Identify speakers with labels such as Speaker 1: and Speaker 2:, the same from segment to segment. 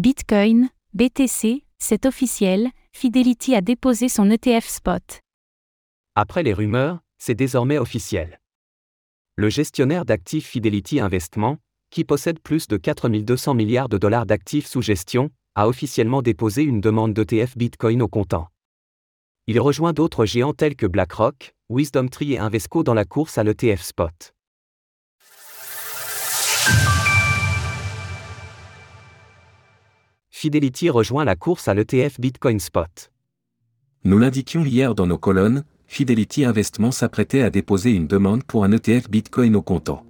Speaker 1: Bitcoin, BTC, c'est officiel, Fidelity a déposé son ETF spot.
Speaker 2: Après les rumeurs, c'est désormais officiel. Le gestionnaire d'actifs Fidelity Investment, qui possède plus de 4200 milliards de dollars d'actifs sous gestion, a officiellement déposé une demande d'ETF Bitcoin au comptant. Il rejoint d'autres géants tels que BlackRock, WisdomTree et Invesco dans la course à l'ETF Spot. Fidelity rejoint la course à l'ETF Bitcoin Spot.
Speaker 3: Nous l'indiquions hier dans nos colonnes, Fidelity Investment s'apprêtait à déposer une demande pour un ETF Bitcoin au comptant.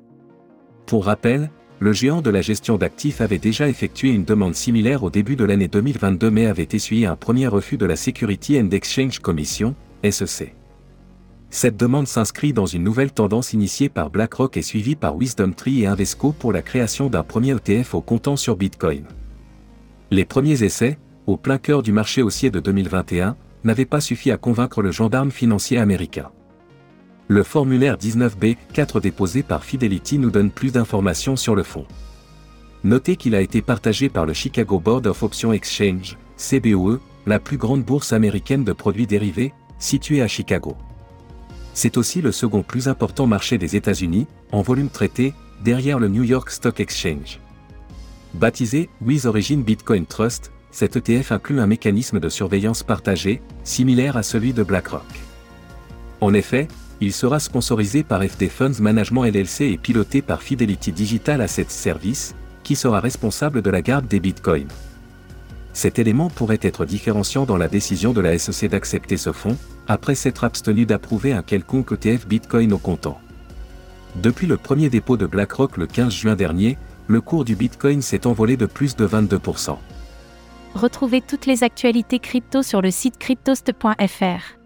Speaker 3: Pour rappel, le géant de la gestion d'actifs avait déjà effectué une demande similaire au début de l'année 2022 mais avait essuyé un premier refus de la Security and Exchange Commission, SEC. Cette demande s'inscrit dans une nouvelle tendance initiée par BlackRock et suivie par WisdomTree et Invesco pour la création d'un premier ETF au comptant sur Bitcoin. Les premiers essais, au plein cœur du marché haussier de 2021, n'avaient pas suffi à convaincre le gendarme financier américain. Le formulaire 19B4 déposé par Fidelity nous donne plus d'informations sur le fond. Notez qu'il a été partagé par le Chicago Board of Options Exchange, CBOE, la plus grande bourse américaine de produits dérivés, située à Chicago. C'est aussi le second plus important marché des États-Unis, en volume traité, derrière le New York Stock Exchange. Baptisé With Origin Bitcoin Trust, cet ETF inclut un mécanisme de surveillance partagé, similaire à celui de BlackRock. En effet, il sera sponsorisé par FD Funds Management LLC et piloté par Fidelity Digital Assets Service, qui sera responsable de la garde des bitcoins. Cet élément pourrait être différenciant dans la décision de la SEC d'accepter ce fonds, après s'être abstenu d'approuver un quelconque ETF Bitcoin au comptant. Depuis le premier dépôt de BlackRock le 15 juin dernier, le cours du Bitcoin s'est envolé de plus de 22%.
Speaker 1: Retrouvez toutes les actualités crypto sur le site cryptost.fr.